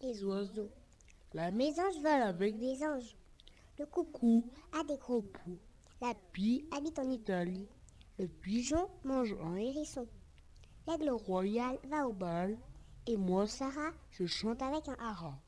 les oiseaux. La mésange vole avec des anges. Le coucou a des gros poux. La pie habite en Italie. Le pigeon mange un hérisson. L'aigle royal va au bal. Et moi, Sarah, je chante avec un hara.